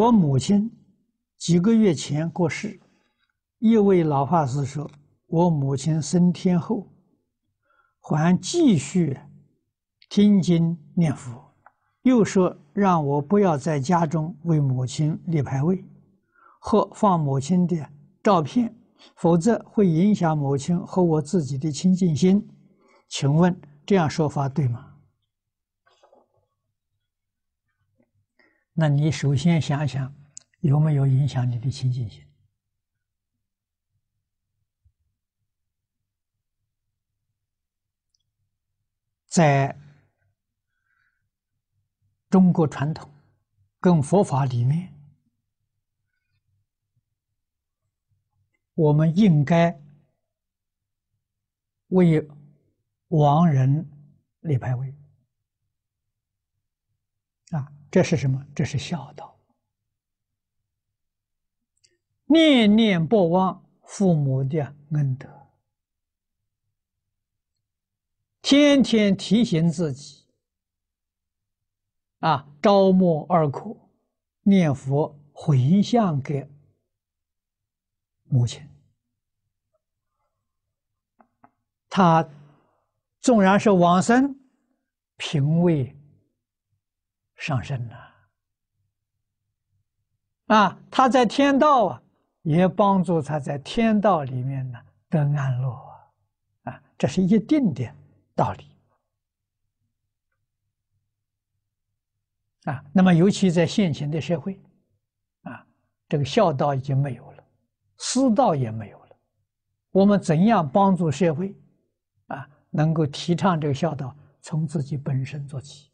我母亲几个月前过世，一位老法师说，我母亲升天后，还继续听经念佛，又说让我不要在家中为母亲立牌位，或放母亲的照片，否则会影响母亲和我自己的清净心。请问这样说法对吗？那你首先想想，有没有影响你的清净心？在中国传统跟佛法里面，我们应该为亡人立牌位。啊，这是什么？这是孝道。念念不忘父母的恩德，天天提醒自己，啊，朝暮二苦念佛回向给母亲。他纵然是往生，品位。上升了，啊，他在天道啊，也帮助他在天道里面呢得安乐啊，啊，这是一定的道理，啊，那么尤其在现行的社会，啊，这个孝道已经没有了，师道也没有了，我们怎样帮助社会，啊，能够提倡这个孝道，从自己本身做起。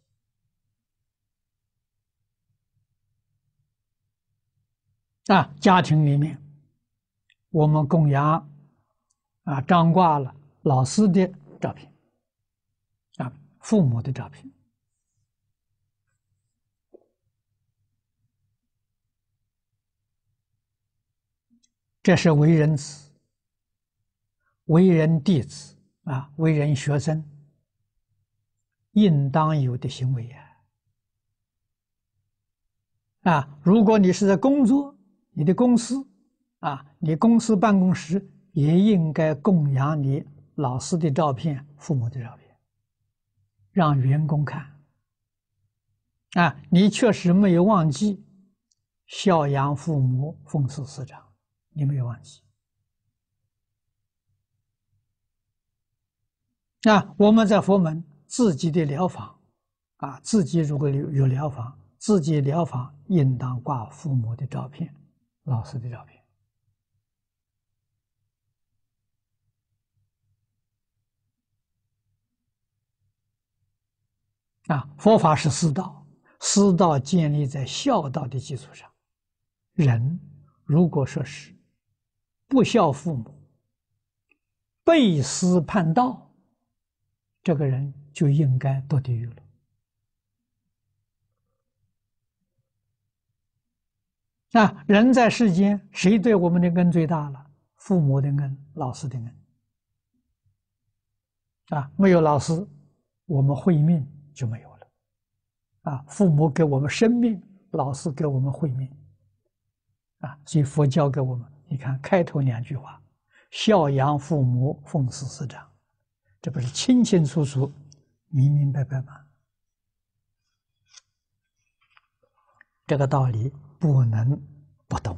啊，家庭里面，我们供养啊，张挂了老师的照片，啊，父母的照片，这是为人子、为人弟子啊，为人学生应当有的行为呀！啊，如果你是在工作，你的公司，啊，你公司办公室也应该供养你老师的照片、父母的照片，让员工看。啊，你确实没有忘记孝养父母、奉事师长，你没有忘记。啊，我们在佛门自己的疗房，啊，自己如果有有疗房，自己疗房应当挂父母的照片。老师的照片啊，佛法是师道，师道建立在孝道的基础上。人如果说是不孝父母、背师叛道，这个人就应该堕地狱了。啊，人在世间，谁对我们的恩最大了？父母的恩，老师的恩。啊，没有老师，我们慧命就没有了。啊，父母给我们生命，老师给我们慧命。啊，所以佛教给我们，你看开头两句话：孝养父母，奉事师长，这不是清清楚楚、明明白白吗？这个道理。不能不懂！